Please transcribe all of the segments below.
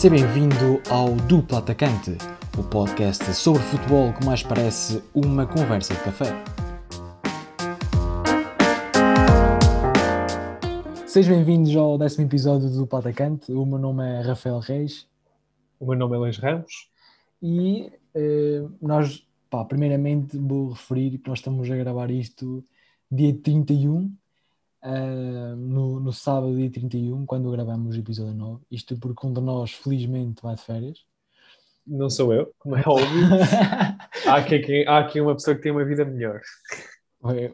Seja bem-vindo ao Duplo Atacante, o podcast sobre futebol que mais parece uma conversa de café. Sejam bem-vindos ao décimo episódio do Duplo Atacante. O meu nome é Rafael Reis. O meu nome é Luís Ramos. E eh, nós, pá, primeiramente vou referir que nós estamos a gravar isto dia 31 uh, no, no sábado, dia 31, quando gravamos o episódio 9. Isto porque um de nós, felizmente, vai de férias. Não sou eu, como é óbvio. há, aqui, há aqui uma pessoa que tem uma vida melhor.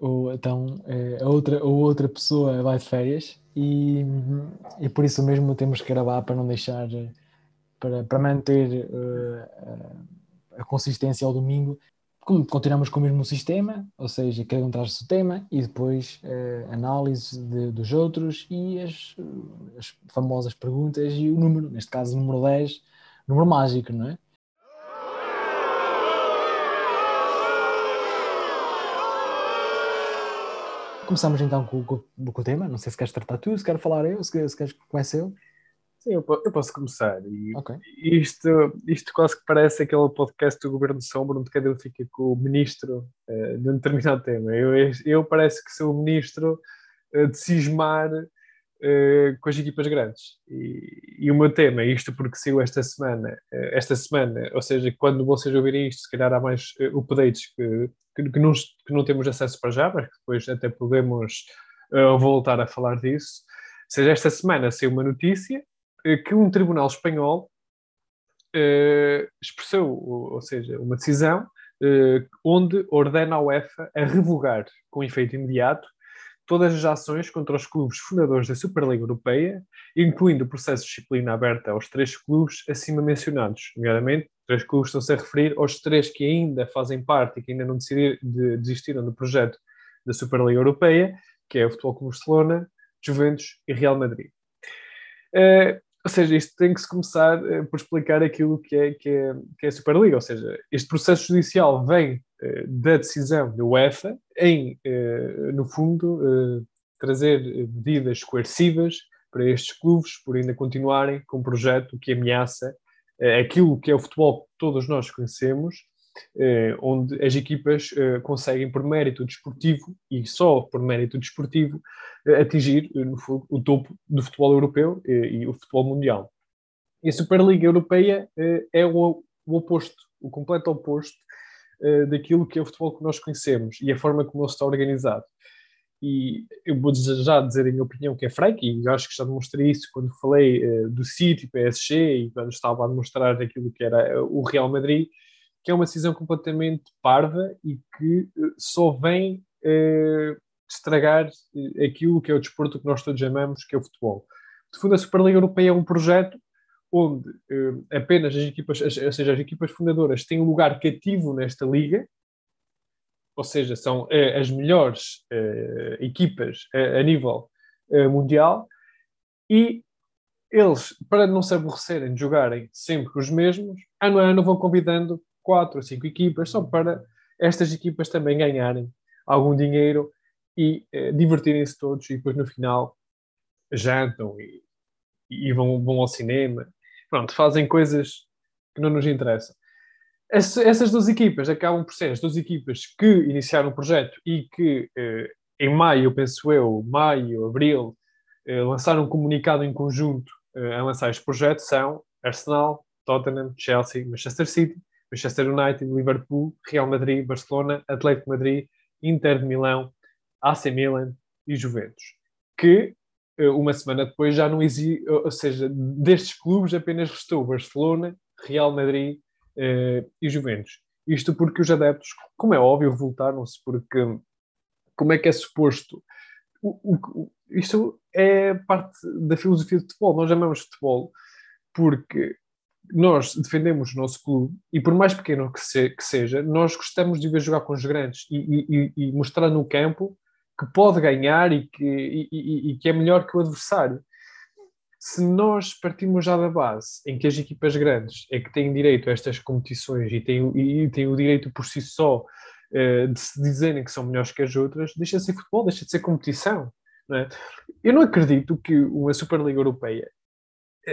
Ou, então, é, a, outra, a outra pessoa vai de férias e, e por isso mesmo temos que gravar para não deixar, para, para manter uh, a consistência ao domingo continuamos com o mesmo sistema, ou seja, cada um traz o seu tema e depois uh, análise de, dos outros e as, as, famosas perguntas e o número, neste caso o número 10, número mágico, não é? Começamos então com, com, com, o tema, não sei se queres tratar tu, se quer falar eu, se, se queres que eu. Sim, eu, posso começar. E okay. isto, isto quase que parece aquele podcast do Governo Sombra, onde cada um fica com o ministro uh, de um determinado tema. Eu, eu parece que sou o ministro uh, de cismar uh, com as equipas grandes. E, e, o meu tema, isto porque saiu esta semana, esta semana, ou seja, quando vocês ouvirem isto, se calhar há mais updates que, que, que, não, que não temos acesso para já, mas que depois até podemos voltar a falar disso. Ou seja, esta semana saiu uma notícia que um tribunal espanhol uh, expressou, ou seja, uma decisão uh, onde ordena a UEFA a revogar com efeito imediato todas as ações contra os clubes fundadores da Superliga Europeia, incluindo o processo de disciplina aberto aos três clubes acima mencionados, nomeadamente, três clubes estão-se a referir aos três que ainda fazem parte e que ainda não desistiram do projeto da Superliga Europeia, que é o Futebol Clube Barcelona, Juventus e Real Madrid. Ou seja, isto tem que se começar uh, por explicar aquilo que é, que, é, que é a Superliga. Ou seja, este processo judicial vem uh, da decisão da UEFA em, uh, no fundo, trazer medidas coercivas para estes clubes por ainda continuarem com um projeto que ameaça aquilo que é o futebol que todos nós conhecemos eh, onde as equipas eh, conseguem, por mérito desportivo e só por mérito desportivo, eh, atingir no, o topo do futebol europeu e o futebol mundial. E a Superliga Europeia é o, oposto, o completo oposto daquilo que é o futebol que nós conhecemos e a forma como ele está organizado. E eu vou já dizer a minha opinião que é franca, e acho que já demonstrei isso quando falei do City, PSG, e quando estava a demonstrar aquilo que era o Real Madrid, que é uma decisão completamente parva e que eh, só vem eh, estragar eh, aquilo que é o desporto que nós todos amamos, que é o futebol. De fundo, a Superliga Europeia é um projeto onde apenas as equipas, ou seja, as equipas fundadoras têm um lugar cativo nesta liga, ou seja, são as melhores equipas a nível mundial, e eles, para não se aborrecerem de jogarem sempre os mesmos, ano a ano vão convidando quatro ou cinco equipas, só para estas equipas também ganharem algum dinheiro e eh, divertirem-se todos e depois no final jantam e, e vão, vão ao cinema. Pronto, fazem coisas que não nos interessam. essas duas equipas acabam por ser as duas equipas que iniciaram o projeto e que eh, em maio, penso eu, maio, abril, eh, lançaram um comunicado em conjunto eh, a lançar este projeto são Arsenal, Tottenham, Chelsea, Manchester City Manchester United, Liverpool, Real Madrid, Barcelona, Atlético Madrid, Inter de Milão, AC Milan e Juventus. Que eh, uma semana depois já não existe, ou seja, destes clubes apenas restou Barcelona, Real Madrid uh, e Juventus. Isto porque os adeptos, como é óbvio, revoltaram-se porque como é que é suposto o, o, isto é parte da filosofia do futebol. Nós amamos futebol porque nós defendemos o nosso clube e por mais pequeno que, se, que seja, nós gostamos de ver jogar com os grandes e, e, e mostrar no campo que pode ganhar e que, e, e, que é melhor que o adversário. Se nós partimos já da base em que as equipas grandes é que têm direito a estas competições e têm, e têm o direito por si só uh, de se dizerem que são melhores que as outras, deixa de ser futebol, deixa de ser competição. Não é? Eu não acredito que uma Superliga Europeia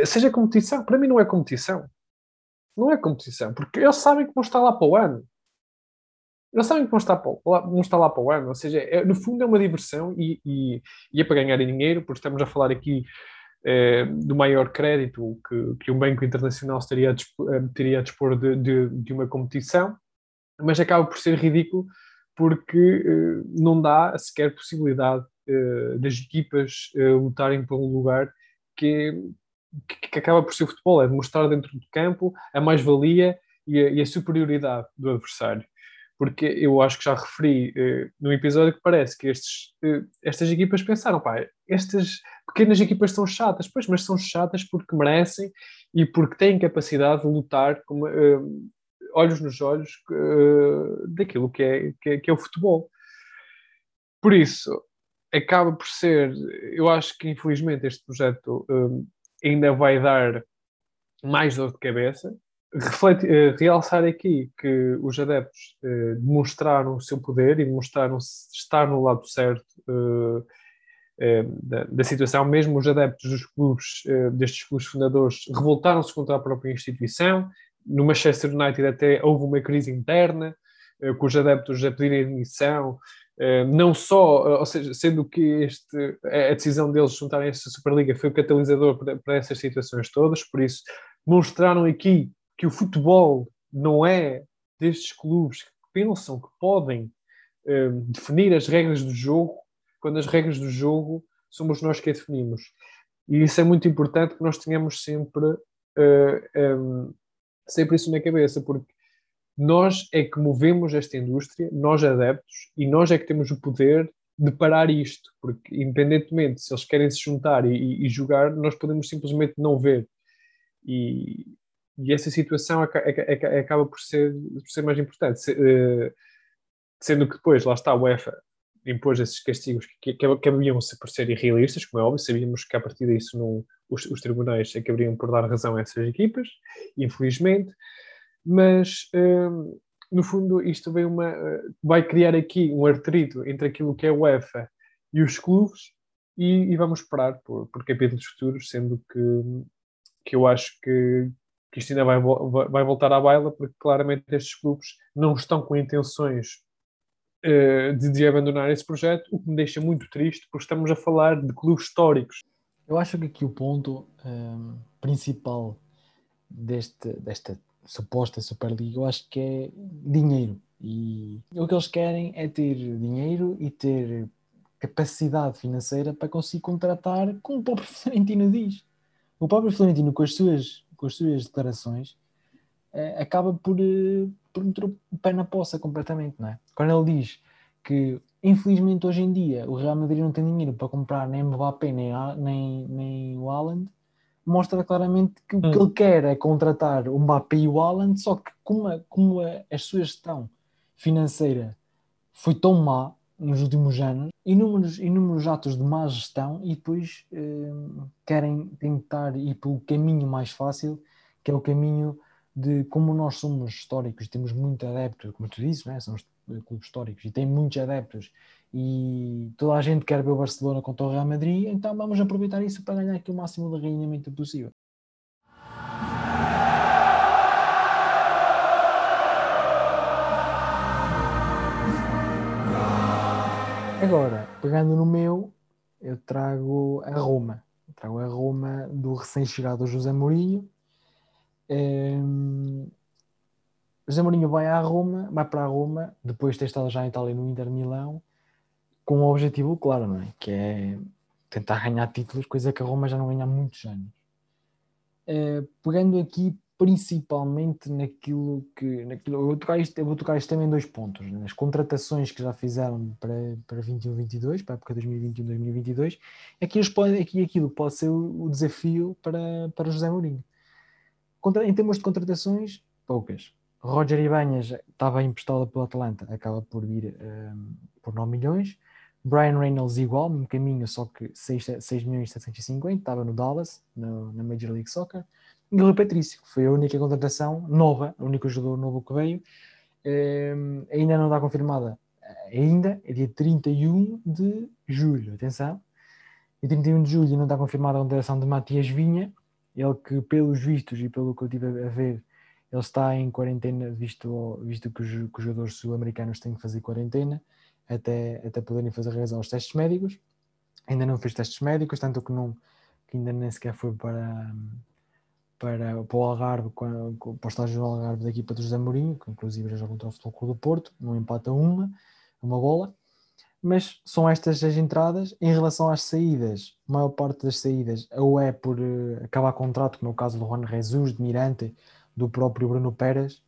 seja competição, para mim não é competição. Não é competição, porque eles sabem que vão estar lá para o ano. Eles sabem que vão estar, para, lá, vão estar lá para o ano, ou seja, é, no fundo é uma diversão e, e, e é para ganhar dinheiro, porque estamos a falar aqui é, do maior crédito que, que um banco internacional teria a eh, teria a dispor de, de, de, uma competição, mas acaba por ser ridículo porque eh, não dá sequer possibilidade eh, das equipas lutarem por um lugar que, que, que, acaba por ser futebol, é demonstrar dentro do campo a mais-valia e, e a, superioridade do adversário porque eu acho que já referi uh, no episódio que parece que estes, uh, estas equipas pensaram, pá, estas pequenas equipas são chatas, pois, mas são chatas porque merecem e porque têm capacidade de lutar com, uh, olhos nos olhos daquilo que é, que é, que, é, o futebol. Por isso, acaba por ser, eu acho que infelizmente este projeto ainda vai dar mais dor de cabeça, uh, realçar aqui que os adeptos uh, demonstraram o seu poder e demonstraram estar no lado certo uh, da, da, situação. Mesmo os adeptos dos clubes, destes clubes fundadores, revoltaram-se contra a própria instituição. No Manchester United até houve uma crise interna, com os adeptos a pedirem admissão. Não só, ou seja, sendo que este, a decisão deles juntarem esta Superliga foi o catalisador para, para essas situações todas, por isso mostraram aqui que o futebol não é destes clubes que pensam que podem um, definir as regras do jogo, quando as regras do jogo somos nós que a definimos. E isso é muito importante que nós tenhamos sempre, uh, um, sempre isso na cabeça, porque nós é que movemos esta indústria, nós adeptos, e nós é que temos o poder de parar isto, porque independentemente se eles querem se juntar e, e, jogar, nós podemos simplesmente não ver. E, e essa situação acaba por ser, por ser mais importante, eh, sendo que depois, lá está, a UEFA impôs esses castigos que, que, que haviam por ser irrealistas, como é óbvio, sabíamos que a partir disso não, os, os tribunais acabariam por dar razão a essas equipas, infelizmente, mas um, no fundo isto vem uma, vai criar aqui um artrito entre aquilo que é a UEFA e os clubes e, e vamos esperar por, por capítulos futuros, sendo que, que eu acho que, que isto ainda vai, vai voltar à baila, porque claramente estes clubes não estão com intenções uh, de, de, abandonar esse projeto, o que me deixa muito triste, porque estamos a falar de clubes históricos. Eu acho que aqui o ponto um, principal deste, desta suposta Superliga, eu acho que é dinheiro. E o que eles querem é ter dinheiro e ter capacidade financeira para conseguir contratar, como o próprio Florentino diz. O próprio Florentino, com as suas com as suas declarações, é, acaba por, eh, por meter o pé na poça completamente, não é? Quando ele diz que, infelizmente, hoje em dia o Real Madrid não tem dinheiro para comprar nem Mbappé nem, nem, nem o Haaland, mostra claramente que o que hum. ele quer é contratar o Mbappé e o Haaland, só que como a, como a, a sua gestão financeira foi tão má nos últimos anos, inúmeros, inúmeros atos de má gestão e depois eh, querem tentar ir pelo caminho mais fácil, que é o caminho de como nós somos históricos, temos muito adeptos, como tu dizes, né? somos clubes históricos e tem muitos adeptos e toda a gente quer ver o Barcelona contra o Real Madrid, então vamos aproveitar isso para ganhar aqui o máximo de ganhamento possível. Agora, pegando no meu, eu trago a Roma. Eu trago a Roma do recém-chegado José Mourinho. Um, José Mourinho vai à Roma, vai para a Roma, depois de ter estado já em Itália no Inter Milão, com um objetivo claro, não é? Que é tentar ganhar títulos, coisa que a Roma já não ganha há muitos anos. Uh, pegando aqui principalmente naquilo que. Naquilo, eu, vou tocar isto, eu vou tocar isto também em dois pontos: né? nas contratações que já fizeram para, para 21-22, para a época 2021-2022, aqui, aqui aquilo pode ser o, o, desafio para, para José Mourinho. Contra, em termos de contratações, poucas. Roger Ibanhas estava emprestado pelo Atlanta, acaba por vir um, por 9 milhões. Brian Reynolds igual, no caminho, só que 6, 6 milhões e 750, estava no Dallas, no, na Major League Soccer. E o Patrício, que foi a única contratação nova, o único jogador novo que veio, eh, ainda não está confirmada. Ainda, é dia 31 de julho, atenção. E 31 de julho não está confirmada a contratação de Matias Vinha, ele que pelos vistos e pelo que eu tive a ver, ele está em quarentena, visto, visto que, os, que os jogadores sul-americanos têm que fazer quarentena até, até poderem fazer realizar os testes médicos. Ainda não fez testes médicos, tanto que, não, que ainda nem sequer foi para, para, para o Algarve, para o estágio do Algarve da equipa do José Mourinho, que inclusive já jogou contra o Futebol Clube do Porto, não empata uma, uma bola. Mas são estas as entradas. Em relação às saídas, a maior parte das saídas ou é por uh, acabar contrato, como é o caso do Juan Jesus, de Mirante, do próprio Bruno Pérez,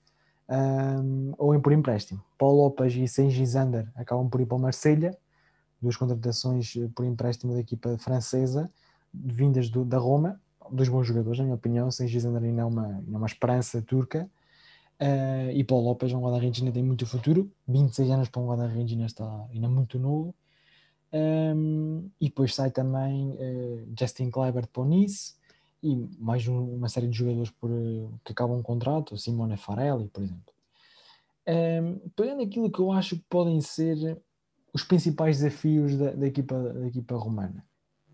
um, ou em por empréstimo. Paulo Lopes e Sengi Zander acabam por ir para o Marselha, duas contratações eh, por empréstimo da equipa francesa, vindas do, da Roma, dois bons jogadores, na minha opinião. Sengi Zander ainda é uma, ainda é uma esperança turca. Uh, e Paulo Lopes, um guarda-redes tem muito futuro, 26 anos para um guarda-redes está ainda muito novo. Um, e depois sai também uh, Justin Kleber para o Nice, e mais um, uma série de jogadores por, que acabam um contrato, Simone Farelli, por exemplo. Um, pegando aquilo que eu acho que podem ser os principais desafios da, da equipa, da equipa romana.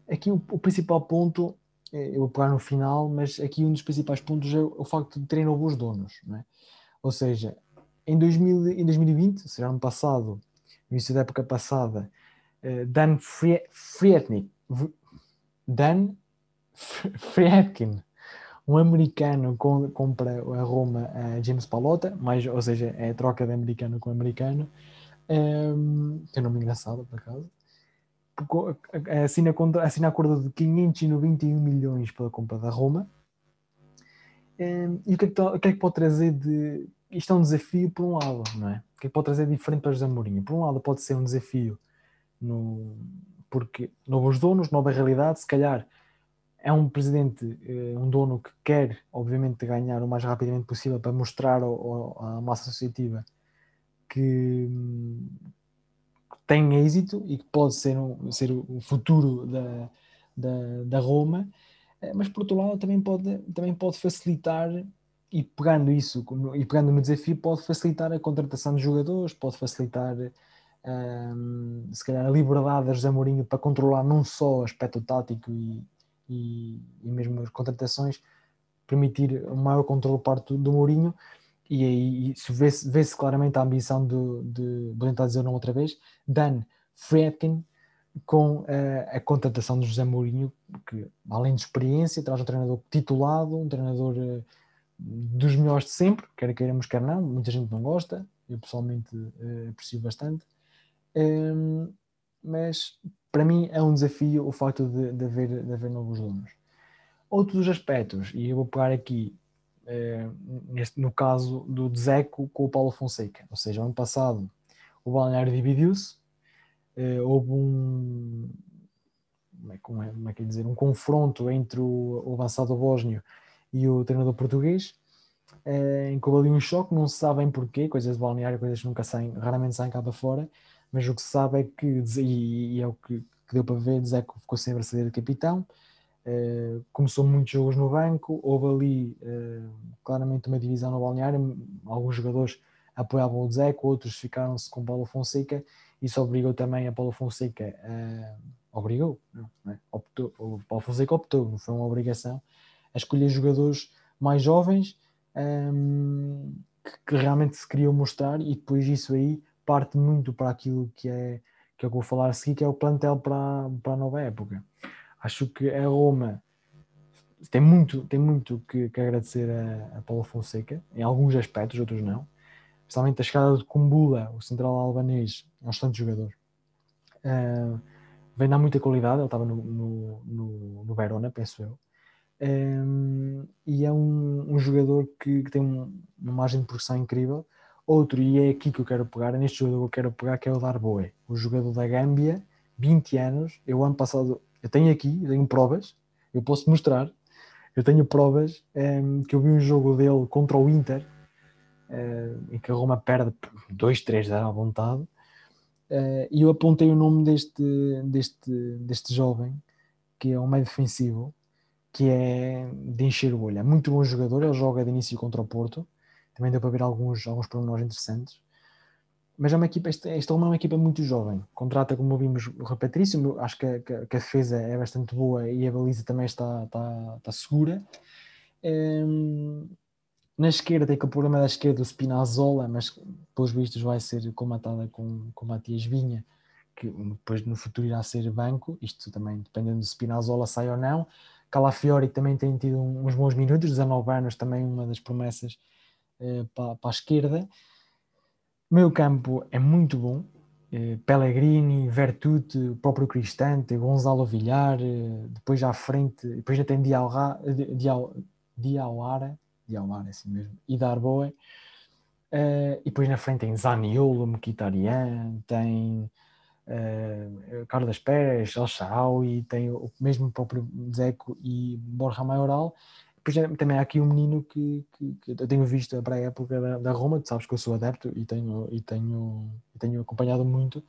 Aqui o, o, principal ponto, é, eu vou pegar no final, mas aqui um dos principais pontos é o, facto de terem novos donos. É? Ou seja, em, 2000, em 2020, ou seja, ano passado, no início da época passada, uh, Dan Frietnik, Dan Friedkin, um americano com, compra a Roma a James Palota, mais, ou seja, é a troca de americano com americano, que é um nome engraçado, por acaso. Assina, assina acordo de 591 milhões pela compra da Roma. Um, e o que, é que, o que, é que, pode trazer de. Isto é um desafio, por um lado, não é? O que é que pode trazer de diferente para José Mourinho? Por um lado, pode ser um desafio no, porque novos donos, nova realidade, se calhar é um presidente, eh, um dono que quer, obviamente, ganhar o mais rapidamente possível para mostrar à massa associativa que tem êxito e que pode ser, um, ser o futuro da, da, da, Roma, eh, mas por outro lado também pode, também pode facilitar e pegando isso e pegando no desafio pode facilitar a contratação de jogadores, pode facilitar um, se calhar a liberdade da José Mourinho para controlar não só o aspecto tático e, e, e mesmo as contratações, permitir um maior controle por parte do, do Mourinho. E aí vê-se vê claramente a ambição de, de, vou tentar dizer não outra vez, Dan Friedkin, com uh, a contratação de José Mourinho, que além de experiência, traz um treinador titulado, um treinador uh, dos melhores de sempre, quer queiramos, quer não, muita gente não gosta, eu pessoalmente uh, aprecio bastante, um, mas para mim é um desafio o facto de, de, haver, de haver novos donos. Outros aspectos, e eu vou pegar aqui eh, neste, no caso do Dzeko com o Paulo Fonseca, ou seja, ano passado o balneário dividiu-se, eh, houve um como é, como, é, como é que é dizer, um confronto entre o, o avançado bósnio e o treinador português, eh, em que houve ali um choque, não se sabem porquê, coisas de balneário, coisas que nunca saem, raramente saem cá para fora, mas o que se sabe é que, e, é o que, que, deu para ver, Zeco ficou sem braçadeira de capitão, uh, começou muitos jogos no banco, houve ali uh, claramente uma divisão no balneário, alguns jogadores apoiavam o Zeco, outros ficaram-se com Paulo Fonseca, isso obrigou também a Paulo Fonseca a... obrigou, não, não é? optou, o Paulo Fonseca optou, não foi uma obrigação, a escolher jogadores mais jovens um, ehm, que, que realmente se queriam mostrar e depois isso aí parte muito para aquilo que é que eu vou falar a seguir, que é o plantel para, para a nova época. Acho que a Roma tem muito, tem muito que, que agradecer a, a Paulo Fonseca, em alguns aspectos, outros não. Especialmente a chegada de Kumbula, o central albanês, é um excelente jogador. Uh, vem dar muita qualidade, ele estava no, no, no, no Verona, penso eu. Um, e é um, um jogador que, que tem um, uma margem de progressão incrível Outro, e é aqui que eu quero pegar, neste jogador que eu quero pegar, que é o Darboe, o jogador da Gâmbia, 20 anos. Eu, ano passado, eu tenho aqui, eu tenho provas, eu posso mostrar. Eu tenho provas ehm, que eu vi um jogo dele contra o Inter, uh, em que a Roma perde 2-3 à vontade. Uh, e eu apontei o nome deste, deste, deste jovem, que é um meio defensivo, que é de encher o olho. É muito bom jogador, ele joga de início contra o Porto também deu para ver alguns, alguns pormenores interessantes. mas é uma equipa, esta, é uma equipa muito jovem. Contrata, como vimos, o Patrício, acho que, que, a defesa é bastante boa e a baliza também está, está, está segura. Um, na esquerda tem que o problema da esquerda o Spinazzola, mas pelos vistos vai ser comatada com, com Matias Vinha, que depois no futuro irá ser banco, isto também dependendo do Spinazzola sai ou não. Calafiori também tem tido uns bons minutos, 19 anos, também uma das promessas para, para a esquerda. Meio campo é muito bom. Eh, Pellegrini, Vertute, o próprio Cristante, Gonzalo Villar, eh, depois à frente, depois já tem Diawara, Diawara, Diawara é assim mesmo, e Darboe, e depois na frente tem Zaniolo, Mkhitaryan, tem uh, Carlos Pérez, El Shaarawy, tem o mesmo próprio Zeco e Borja Maioral, depois também há aqui um menino que, que, que eu tenho visto para a época da, da, Roma, tu sabes que eu sou adepto e tenho, e tenho, e tenho acompanhado muito,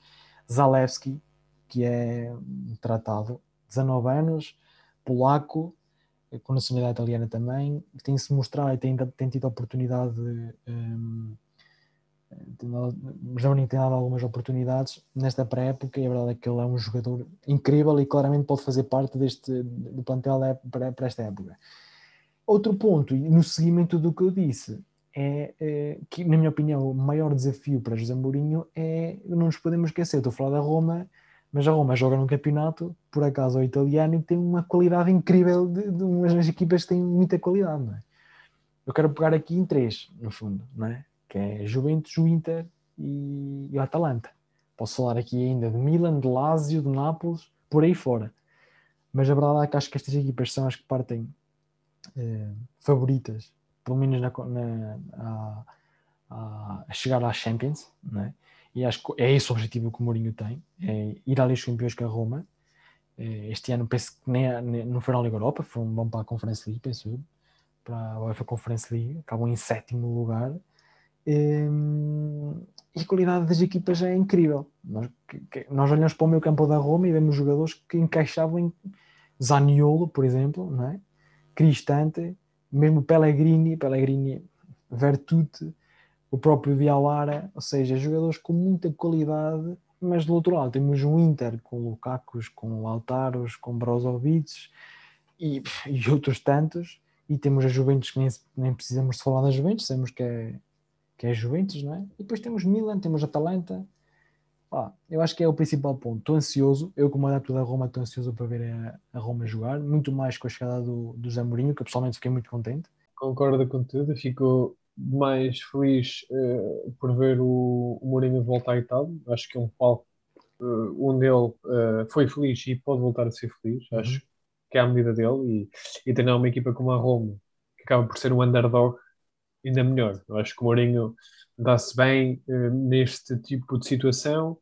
Zalewski, que é tratado, 19 anos, polaco, com nacionalidade italiana também, que tem-se mostrado e tem, tem tido oportunidade, um, mas não tem dado algumas oportunidades nesta pré-época e a verdade é que ele é um jogador incrível e claramente pode fazer parte deste do plantel para esta época. Outro ponto, no seguimento do que eu disse, é, é, que, na minha opinião, o maior desafio para José Mourinho é, não nos podemos esquecer, estou a falar da Roma, mas a Roma joga num campeonato, por acaso ao italiano, e tem uma qualidade incrível de, de umas equipas que têm muita qualidade, é? Eu quero pegar aqui em três, no fundo, não é? Que é Juventus, o Inter e, e o Atalanta. Posso falar aqui ainda de Milan, de Lazio, de Nápoles, por aí fora. Mas a verdade é que acho que estas equipas são as que partem eh, favoritas, pelo menos na, na a, a, chegar às Champions, né? e acho que é esse o objetivo que o Mourinho tem, é ir à Liga Campeões com a Roma. Eh, este ano penso que nem, nem não foram à Liga Europa, foram, vão para a Conference League, penso eu, para a UEFA Conference League, acabam em sétimo lugar. Um, e a qualidade das equipas é incrível. Nós, nós olhamos para o meio campo da Roma e vemos jogadores que encaixavam em Zaniolo, por exemplo, não é? Cristante, mesmo Pellegrini, Pellegrini, Vertute, o próprio Diawara, ou seja, jogadores com muita qualidade, mas do outro lado temos um Inter com Lukakus, com Lautaros, com Brozovic e, e outros tantos, e temos a Juventus que nem, nem precisamos de falar da Juventus, sabemos que é, que é Juventus, não é? E depois temos Milan, temos Atalanta, eu acho que é o principal ponto. Estou ansioso, eu como adepto da Roma estou ansioso para ver a, a, Roma jogar, muito mais com a chegada do, do Zé Mourinho, que eu pessoalmente fiquei muito contente. Concordo com tudo, fico mais feliz uh, por ver o, o Mourinho voltar à Itália. Acho que é um palco uh, onde ele uh, foi feliz e pode voltar a ser feliz. Uhum. Acho que é a medida dele e, e treinar uma equipa como a Roma, que acaba por ser um underdog, ainda melhor. Eu acho que o Mourinho dá-se bem uh, neste tipo de situação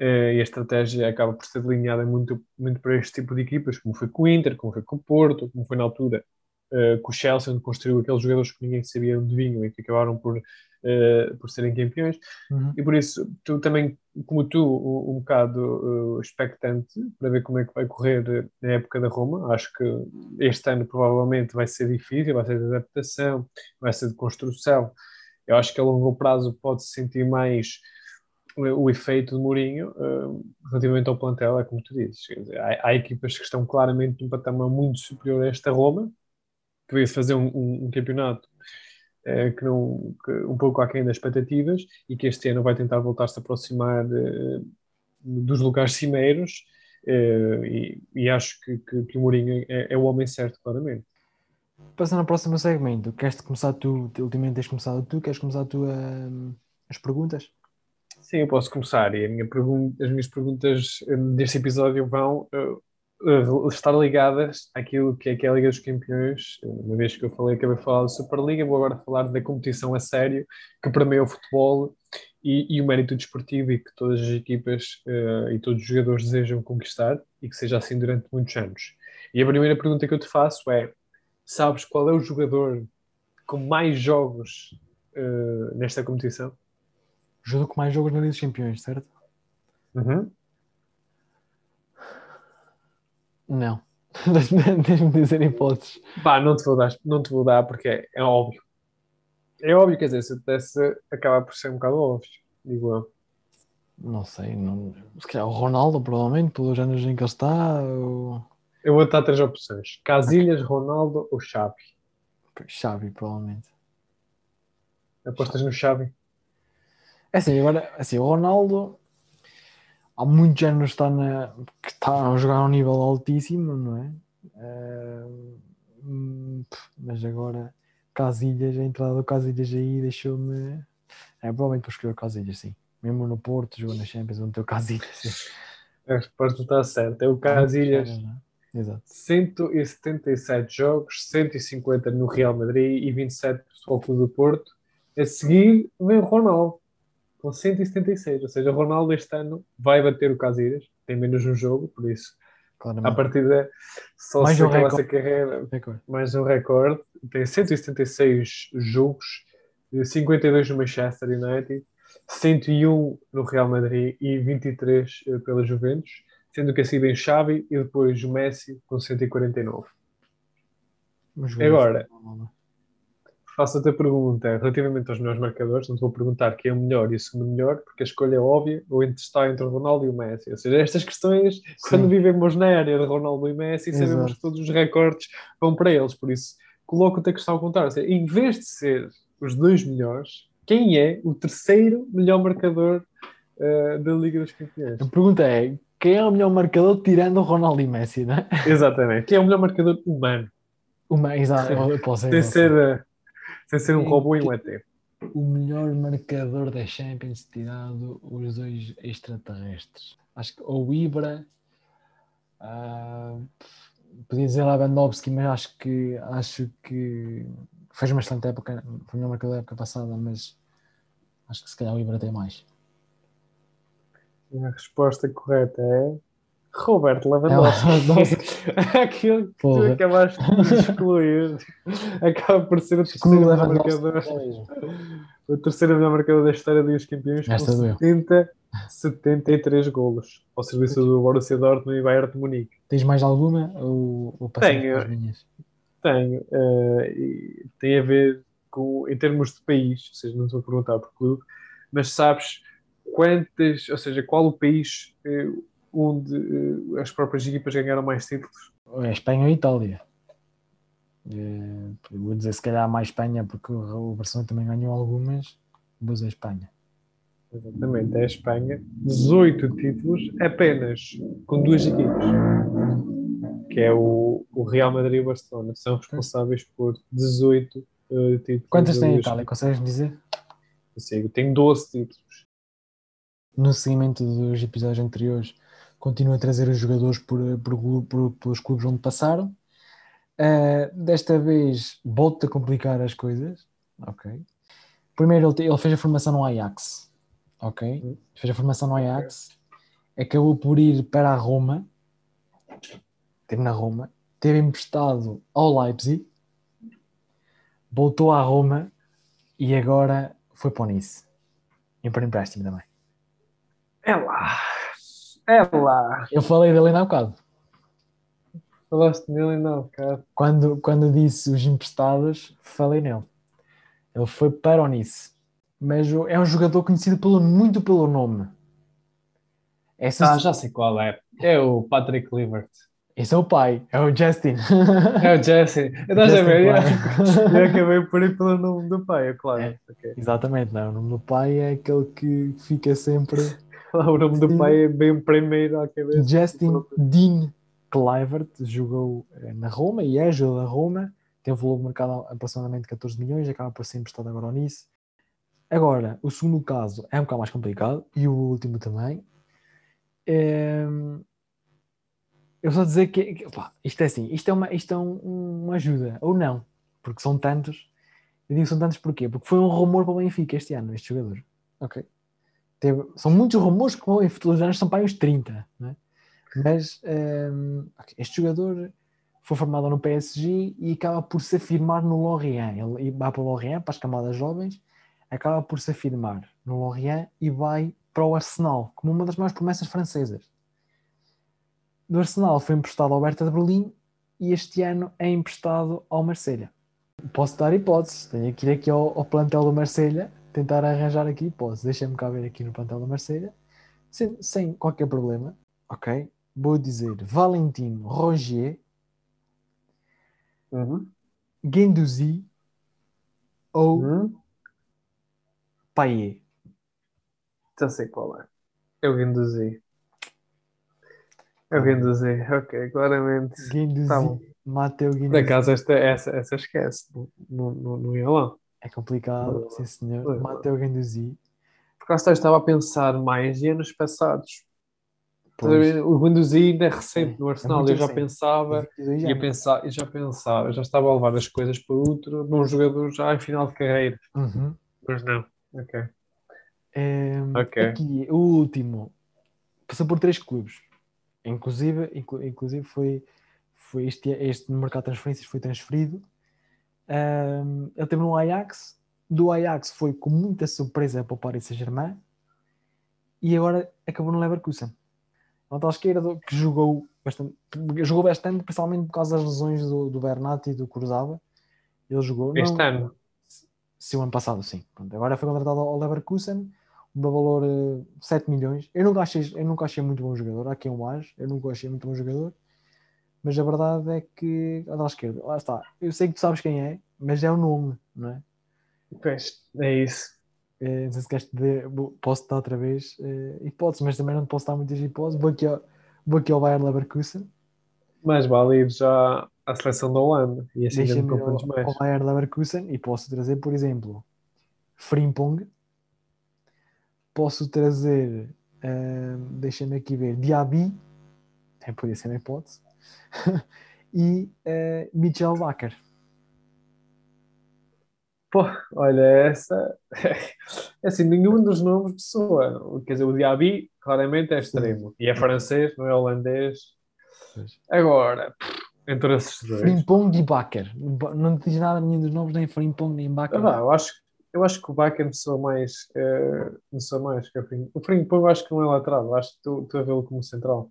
e a estratégia acaba por ser delineada muito, muito para este tipo de equipas, como foi com o Inter, como foi com o Porto, como foi na altura uh, com o Chelsea, onde construiu aqueles jogadores que ninguém sabia onde vinham e que acabaram por, por serem campeões. Uhum. E por isso, tu também, como tu, um, um bocado expectante para ver como é que vai correr na época da Roma. Acho que este ano provavelmente vai ser difícil, vai ser de adaptação, vai ser de construção eu acho que a longo prazo pode-se sentir mais o efeito de Mourinho uh, relativamente ao plantel, é como tu dizes. Dizer, há, há, equipas que estão claramente num patamar muito superior a esta Roma, que veio fazer um, um, um campeonato uh, que não, que um pouco aquém das expectativas e que este ano vai tentar voltar-se a aproximar uh, dos lugares cimeiros. E, e, acho que, que, que o Mourinho é, é o homem certo, claramente. Passando ao próximo segmento, queres começar tu? Ultimamente tens começado tu, queres começar tu a, as perguntas? Sim, eu posso começar. E minha pergunta, as minhas perguntas hum, deste episódio vão uh, estar ligadas àquilo que é, que é a Liga dos Campeões. Uma vez que eu falei, acabei de falar da Superliga, vou agora falar da competição a sério, que é o futebol e, e o mérito desportivo e que todas as equipas uh, e todos os jogadores desejam conquistar e que seja assim durante muitos anos. E a primeira pergunta que eu te faço é sabes qual é o jogador com mais jogos nesta competição? Jogador com mais jogos na Liga dos Campeões, certo? Uhum. Não. Deixa-me dizer hipóteses. Pá, não te vou dar, não te vou dar porque é, é óbvio. É óbvio, quer dizer, se eu pudesse, acaba por ser um bocado óbvio, digo eu. Não sei, não... se calhar o Ronaldo, provavelmente, pelos anos em que ele está. Ou... Eu vou dar três opções: Casilhas, Ronaldo ou Xavi? Xavi, provavelmente. Apostas no Xavi? É assim, agora, assim, o Ronaldo há muitos anos está na, que está a jogar a um nível altíssimo, não é? Uh, mas agora Casilhas, a entrada do Casilhas aí deixou-me. É, provavelmente vou escolher o Casilhas, sim. Mesmo no Porto, jogou na Champions, onde tem o Casilhas. A resposta está certa. É o Casilhas. É? Exato. 177 jogos, 150 no Real Madrid e 27 no Clube do Porto. A seguir vem o Ronaldo com 176. Ou seja, o Ronaldo este ano vai bater o Casilhas, tem menos um jogo, por isso. Claramente. A partir de só mais se um acabar essa carreira, recorde. mais um recorde. Tem 176 jogos, 52 no Manchester United, 101 no Real Madrid e 23 eh, pela Juventus, sendo que assim vem Xavi e depois o Messi com 149. Agora, faço-te a pergunta relativamente aos melhores marcadores, não te vou perguntar quem é o melhor e o segundo melhor, porque a escolha é óbvia, ou entre, está entre o Ronaldo e o Messi. Ou seja, estas questões, Sim. quando vivemos na área de Ronaldo e Messi, Exato. sabemos que todos os recordes vão para eles, por isso coloco-te a questão ao contrário. Ou seja, em vez de ser os dois melhores, quem é o terceiro melhor marcador uh, da Liga dos Campeões? A pergunta é, quem é o melhor marcador tirando o Ronaldo e Messi, não é? Exatamente. Quem é o melhor marcador humano? Humano, exato. Sem ser... Uh, sem ser um robô e um ET. O melhor marcador da Champions tirado os dois extraterrestres. Acho que ou Ibra, uh, podia dizer Lewandowski, mas acho que acho que fez uma excelente época, foi melhor marcador da época passada, mas acho que se calhar o Ibra tem mais. A resposta correta é Roberto Lewandowski. É Aquilo que Porra. tu acabaste de excluir acaba por ser o terceiro melhor marcador. O terceiro melhor marcador da história dos campeões Esta com 70, 73 golos ao serviço do Borussia Dortmund e Bayern de Munique. Tens mais alguma ou, ou tenho, minhas? Tenho. Uh, e tem a ver com, em termos de país, ou seja, não estou a perguntar por clube, mas sabes quantas, ou seja, qual o país uh, onde uh, as próprias equipas ganharam mais títulos? É Espanha ou Itália. Uh, vou dizer se calhar mais Espanha, porque o Barcelona também ganhou algumas, vou dizer Espanha. Exatamente, é a Espanha. 18 títulos apenas com duas equipes, que é o, o Real Madrid e o Barcelona. São responsáveis por 18 uh, eh, títulos. Quantas tem a Itália? Consegues dizer? Consigo, tem 12 títulos. No seguimento dos episódios anteriores, continua a trazer os jogadores por, por, por, pelos clubes onde passaram. Uh, desta vez volta a complicar as coisas. Ok. Primeiro ele, ele fez a formação no Ajax. Ok. Hum. Fez a formação no Ajax. Acabou por ir para a Roma. Teve na Roma. Teve emprestado ao Leipzig. Voltou à Roma. E agora foi para o Nice. E para empréstimo também. É lá. É lá. Eu falei dele ainda há bocado. Falaste nele ainda há bocado. Quando, quando disse os emprestados, falei nele. Ele foi para o Nice. Mas é um jogador conhecido pelo, muito pelo nome. Essa... Ah, já sei qual é. É o Patrick Livert. Esse é o pai, é o Justin. É o Justin. Estás a ver? Eu acabei por ir pelo nome do pai, é claro. É, okay. Exatamente, não. O nome do pai é aquele que fica sempre o nome do pai é bem primeiro à cabeça. Justin Dean Clivert jogou eh, na Roma e é jogador da Roma. Tem um valor mercado aproximadamente 14 milhões, acaba por ser emprestado agora ao Nice. Agora, o segundo caso é um bocado mais complicado e o último também. É... Eu só dizer que opa, isto é assim, isto é, uma, isto é um, uma ajuda, ou não, porque são tantos. Eu digo são tantos porquê? Porque foi um rumor para o Benfica este ano, este jogador. Ok. Teve, são muitos rumores que em futuros anos são para os 30, né? mas um, este jogador foi formado no PSG e acaba por se afirmar no Lorient. Ele vai para o Lorient, para as camadas jovens, acaba por se afirmar no Lorient e vai para o Arsenal, como uma das maiores promessas francesas. Do Arsenal foi emprestado ao Hertha de Berlim e este ano é emprestado ao Marselha. Posso dar hipóteses, tenho que ir aqui ao, ao plantel do Marselha tentar arranjar aqui hipótese. Deixa-me cá ver aqui no plantel da Marselha. sem, sem qualquer problema, ok? Vou dizer Valentino Rogier, Uhum. Guendouzi ou Uhum. Payet. Já sei qual é. Eu Guendouzi. Eu Guendouzi, ok, claramente. Guendouzi, Tá. Mateu Por Guendouzi. acaso, esta, essa, essa esquece. Não, não, não ia lá. É complicado, sim senhor. não. Mateu Guendouzi. Por acaso, estava a pensar mais em anos passados. Pois, O Guendouzi ainda é recente É, no é Arsenal. muito eu já recente. pensava, 22 ia pensar, eu já pensava, eu já estava a levar as coisas para outro, num jogador já em final de carreira. Uhum. Mas não. Ok. É, Ok. Aqui, o último, passou por três clubes. Inclusive, inclu- inclusive foi, foi este, este no mercado de transferências foi transferido. Ahm, ele teve no Ajax. Do Ajax foi com muita surpresa para o Paris Saint-Germain. E agora acabou no Leverkusen. Lateral esquerdo que jogou bastante, jogou bastante, principalmente por causa das lesões do, do Bernat e do Cruzava. Ele jogou. Este não- ano. Sim, o ano passado, sim. Pronto, agora foi contratado ao Leverkusen, um valor eh, 7 milhões. Eu nunca, achei, eu nunca achei muito bom jogador, há quem o ache, eu nunca achei muito bom jogador, mas a verdade é que, a da esquerda, lá está. Eu sei que tu sabes quem é, mas é o nome, não é? Pois, é isso. Eh, não sei se queres te dizer, posso dar outra vez eh, hipóteses, mas também não te posso dar muitas hipóteses. Vou aqui ao, vou aqui ao Bayern Leverkusen, Mais vale ir já à seleção da Holanda. E assim deixa-me me confundes ao, mais. ao Bayern Leverkusen e posso trazer, por exemplo, Frimpong, posso trazer, eh, deixa-me aqui ver, Diaby, até podia ser uma hipótese, e eh, Michel Wacker. Pô, olha, essa. É assim, nenhum dos nomes de soa. Quer dizer, o Diaby claramente é extremo. E é francês, não é holandês. Agora, entre esses dois. Frimpong e Wacker. Não te diz nada nenhum dos nomes, nem Frimpong nem Wacker. Ah, eu acho, eu acho que o Baker me soa mais. eh, me soa mais que o Frimpong. O Frimpong eu acho que não é lateral. Eu acho que estou estou a vê-lo como central.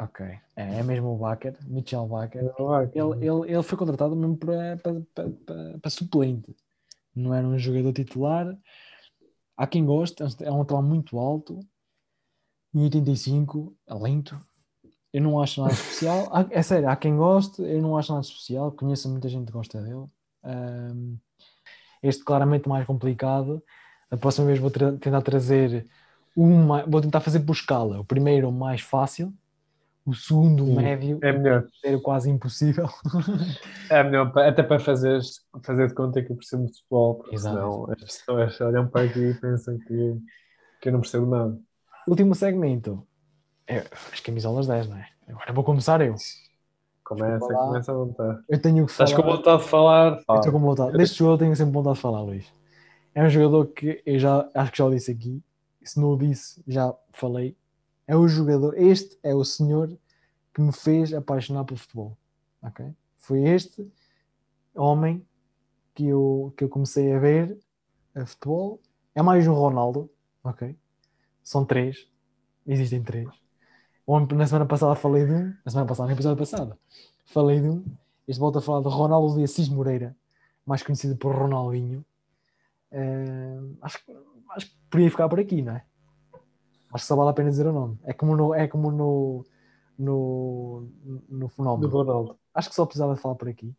Ok, é, é mesmo o Wacker, Michel Wacker. É. Ele, ele, ele foi contratado mesmo para, para, para, para, suplente. Não era um jogador titular. Há quem goste, é um lateral muito alto. Em 85, é lento. Eu não acho nada especial. Há- É sério, há quem goste, eu não acho nada especial. Conheço muita gente que gosta dele. Ahm, este claramente mais complicado. A próxima vez vou tra- tentar trazer uma. Vou tentar fazer por escala. O primeiro, mais fácil. O segundo, médio. É melhor. Terceiro, quase impossível. É melhor, até para fazer, fazer de conta que eu percebo de futebol, porque Exato. senão as pessoas olham para aqui e pensam que, que eu não percebo nada. Último segmento. É, as camisolas 10, não é? Agora vou começar eu. Começa, começa a montar. Eu tenho que falar. Estás com vontade de falar? Eu Fala. estou com vontade. Deste jogador tenho sempre vontade de falar, Luís. É um jogador que eu já acho que já o disse aqui. Se não o disse, já falei. É o jogador, este é o senhor que me fez apaixonar pelo futebol. ok? Foi este homem que eu, que eu comecei a ver a futebol. É mais um Ronaldo, ok? São três. Existem três. Na semana passada falei de um. Na semana passada, no episódio passado, falei de um. Este volta a falar de Ronaldo de Assis Moreira, mais conhecido por Ronaldinho. Eh, acho, acho que podia ficar por aqui, não é? Acho que só vale a pena dizer o nome. É como no, é como no, no, no Do fenómeno. Ronaldo. Acho que só precisava de falar por aqui.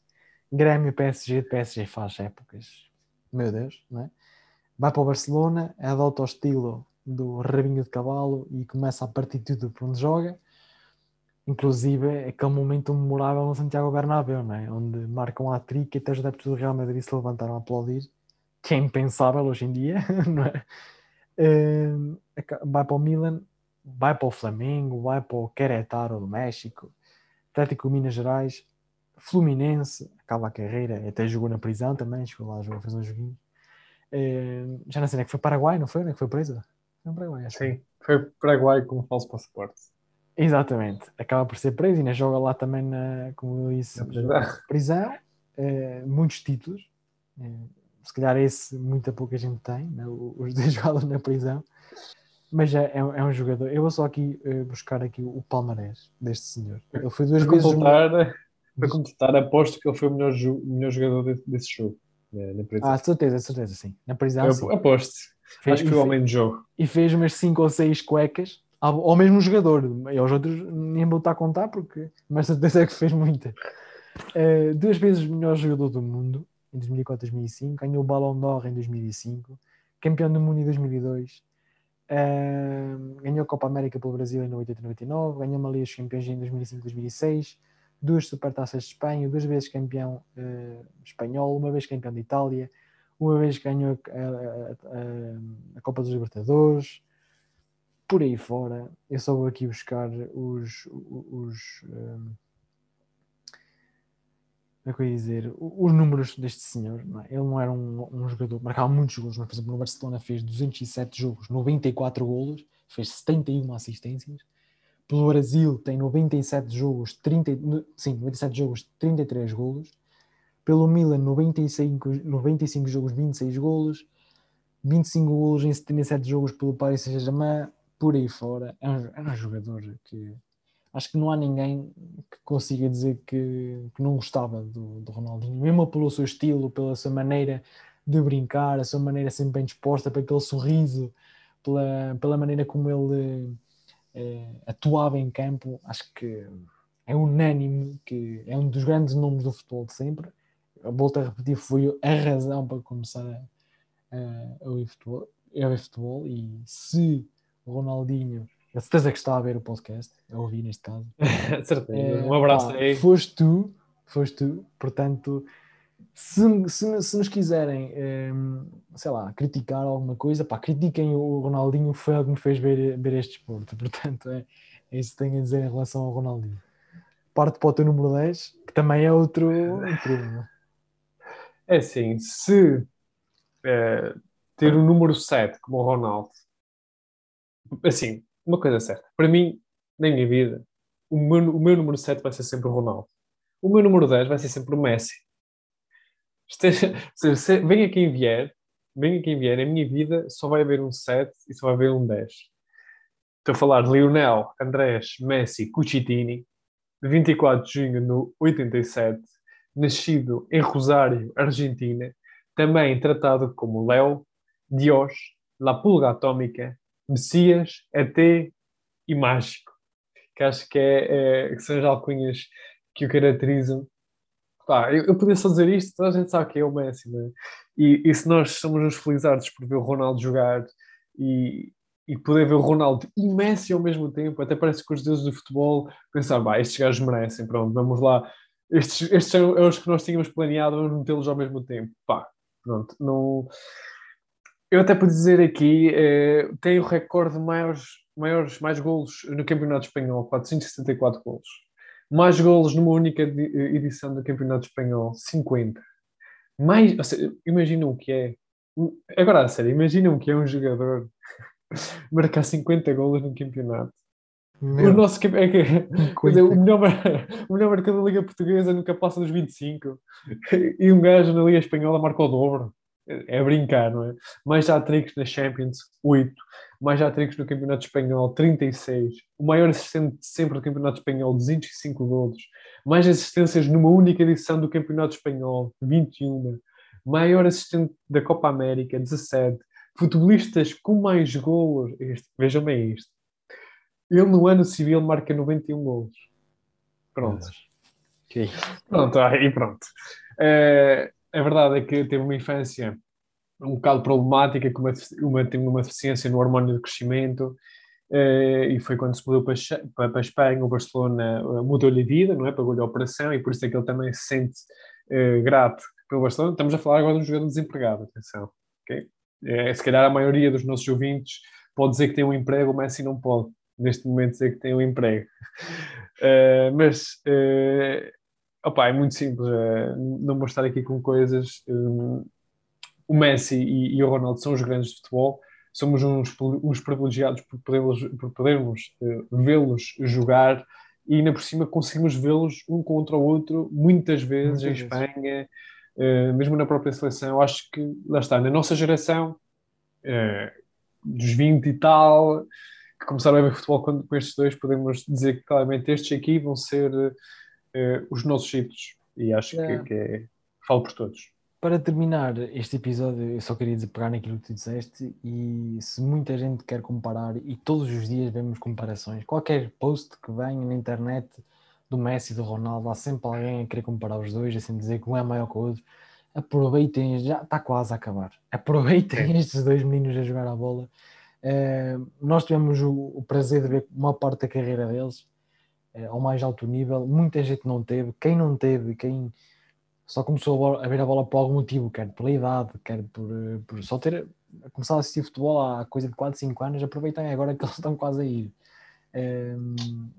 Grêmio, PSG, PSG faz épocas. Meu Deus, não é? Vai para o Barcelona, adota o estilo do rabinho de cavalo e começa a partir tudo por onde joga. Inclusive, é aquele momento memorável no Santiago Bernabéu, não é? Onde marcam um hat-trick e até os adeptos do Real Madrid se levantaram a aplaudir. Que é impensável hoje em dia, não é? Eh, vai para o Milan, vai para o Flamengo, vai para o Querétaro do México, Atlético Minas Gerais, Fluminense, acaba a carreira, até jogou na prisão também, chegou lá, jogou, fez um joguinho. Eh, já não sei, é que foi Paraguai, não foi? Onde é que foi preso? Foi Paraguai, acho. Sim, foi Paraguai como falso passaporte. Exatamente, acaba por ser preso e ainda joga lá também, na, como eu disse, prisão. prisão, eh, muitos títulos. eh, se calhar esse muita pouca gente tem, né, os dois jogados na prisão. Mas é, é, um- é um jogador. Eu vou só aqui eh, buscar aqui o palmarés deste senhor. Ele foi duas Para vezes. completar, para completar, aposto que ele foi o melhor, melhor jogador desse, jogo. né, na prisão. Ah, certeza, certeza, sim. Na prisão, sim. Eu aposto. Fez, Acho que foi o homem de jogo. E fez umas 5 ou 6 cuecas ao, ao mesmo jogador. E aos outros nem vou estar a contar, porque, mas certeza é que fez muita. Uh, duas vezes o melhor jogador do mundo, em 2004 e 2005. Ganhou o Ballon d'Or em 2005. Campeão do mundo em 2002. Uh, ganhou a Copa América pelo Brasil em 98 e 99. Ganhou uma Liga dos Campeões em 2005 e 2006 duas supertaças de Espanha, duas vezes campeão uh, espanhol, uma vez campeão de Itália, uma vez ganhou a, a, a, a, Copa dos Libertadores, por aí fora. Eu só vou aqui buscar os. os um, é que eu ia dizer? Os números deste senhor. Não é? Ele não era um, um jogador, marcava muitos golos, mas por exemplo no Barcelona fez 207 jogos, 94 golos, fez 71 assistências pelo Brasil tem 97 jogos, 30, sim, 97 jogos, 33 golos. Pelo Milan, 95, 95 jogos, 26 golos. 25 golos em 77 jogos pelo Paris Saint-Germain, por aí fora. É um, é um, jogador que acho que não há ninguém que consiga dizer que, que não gostava do, do Ronaldinho, mesmo pelo seu estilo, pela sua maneira de brincar, a sua maneira sempre bem disposta, para aquele sorriso, pela, pela maneira como ele eh, atuava em campo, acho que é unânime que é um dos grandes nomes do futebol de sempre. A volta a repetir, foi a razão para começar a, a, a, ouvir futebol, a futebol. E se Ronaldinho, a certeza que está a ver o podcast, a ouvir neste caso, certeza. É, um abraço pá, aí. Foste tu, foste tu, portanto se, se, se, nos quiserem, um, sei lá, criticar alguma coisa, pá, critiquem o Ronaldinho, foi ele que me fez ver, ver este esporte. Portanto, é, é isso que tenho a dizer em relação ao Ronaldinho. Parte para o teu número 10, que também é outro incrível. É assim, se é, ter o número 7 como o Ronaldo, assim, uma coisa certa, para mim, na minha vida, o meu, o meu número 7 vai ser sempre o Ronaldo. O meu número 10 vai ser sempre o Messi Esteja, se, venha quem vier, venha quem vier, na minha vida só vai haver um 7 e só vai haver um 10. Estou a falar de Lionel, Andrés, Messi, Cucitini, 24 de junho no 87, nascido em Rosário, Argentina, também tratado como Léo, Dios, La Pulga Atômica, Messias, ET e Mágico, que acho que, é, é, que são as alcunhas que o caracterizam Pá, eu, eu podia só dizer isto, toda a gente sabe que é o Messi, né? E, e se nós somos os felizardos por ver o Ronaldo jogar e, e poder ver o Ronaldo e Messi ao mesmo tempo, até parece que os deuses do futebol pensaram, bah, estes gajos merecem, pronto, vamos lá, estes, estes são os que nós tínhamos planeado, vamos metê-los ao mesmo tempo. Pá, pronto, não... Eu até podia dizer aqui, eh, tem o recorde de maiores, maiores, mais golos no Campeonato Espanhol, 474 golos. Mais golos numa única edição do Campeonato Espanhol, 50. Mais, ou seja, imaginam o que é. Agora, a sério, imaginam o que é um jogador marcar 50 golos num campeonato. Meu. O nosso é que, dizer, o, melhor, o melhor marcador da Liga Portuguesa nunca passa dos 25 e um gajo na Liga Espanhola marca o dobro é brincar, não é? Mais hat-tricks na Champions, 8. Mais hat-tricks no Campeonato Espanhol, 36. O maior assistente de sempre do Campeonato Espanhol, 205 golos. Mais assistências numa única edição do Campeonato Espanhol, 21. Maior assistente da Copa América, 17. Futebolistas com mais golos, este, vejam bem isto. Ele no ano civil marca 91 golos. Pronto. Okay. Pronto, aí pronto. Uh, a verdade é que teve uma infância um bocado problemática, com uma, uma, teve uma deficiência no hormônio de crescimento, uh, e foi quando se mudou para, para, para a Espanha, o Barcelona uh, mudou-lhe a vida, não é? Pagou-lhe a operação, e por isso é que ele também se sente uh, grato pelo Barcelona. Estamos a falar agora de um jogador desempregado, atenção, ok? É, se calhar a maioria dos nossos ouvintes pode dizer que tem um emprego, o Messi não pode, neste momento, dizer que tem um emprego. mas Opa, é muito simples, é, não vou estar aqui com coisas. Um, o Messi e, e, o Ronaldo são os grandes de futebol, somos uns, uns privilegiados por, por podermos uh, vê-los jogar e ainda por cima conseguimos vê-los um contra o outro muitas vezes muitas em vezes. Espanha, uh, mesmo na própria seleção. Eu acho que, lá está, na nossa geração, uh, dos 20 e tal, que começaram a ver futebol com, com estes dois, podemos dizer que claramente estes aqui vão ser uh, os nossos ídolos. E acho é. que, que é, falo por todos. para terminar este episódio, eu só queria dizer, pegar naquilo que tu disseste e se muita gente quer comparar, e todos os dias vemos comparações, qualquer post que venha na internet do Messi e do Ronaldo, há sempre alguém a querer comparar os dois, a sempre dizer que um é maior que o outro. Aproveitem, já está quase a acabar. Aproveitem é. estes dois meninos a jogar a bola. Uh, nós tivemos o, o, prazer de ver uma parte da carreira deles uh, ao mais alto nível. Muita gente não teve. Quem não teve, quem só começou a ver a bola por algum motivo, quer pela idade, quer por, por só ter começado a assistir futebol há coisa de 4, 5 anos, aproveitem agora que eles estão quase a ir. É,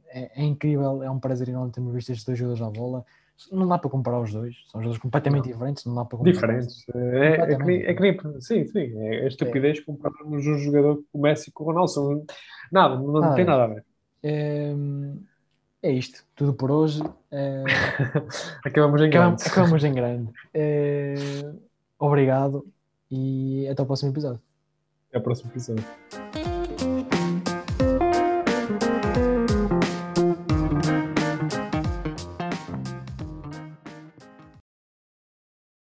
é, é incrível, é um prazer enorme termos visto estes dois jogadores à bola. Não dá para comparar os dois, são jogadores completamente não. diferentes, não dá para comparar. Diferentes, é, é, que nem, é que nem, sim, sim, é estupidez é. compararmos um jogador com o Messi com o Ronaldo, nada, não, não tem nada a ver. É, isto, tudo por hoje. É... acabamos em grande. Acabamos em grande. É... Obrigado e até o próximo episódio. Até o próximo episódio.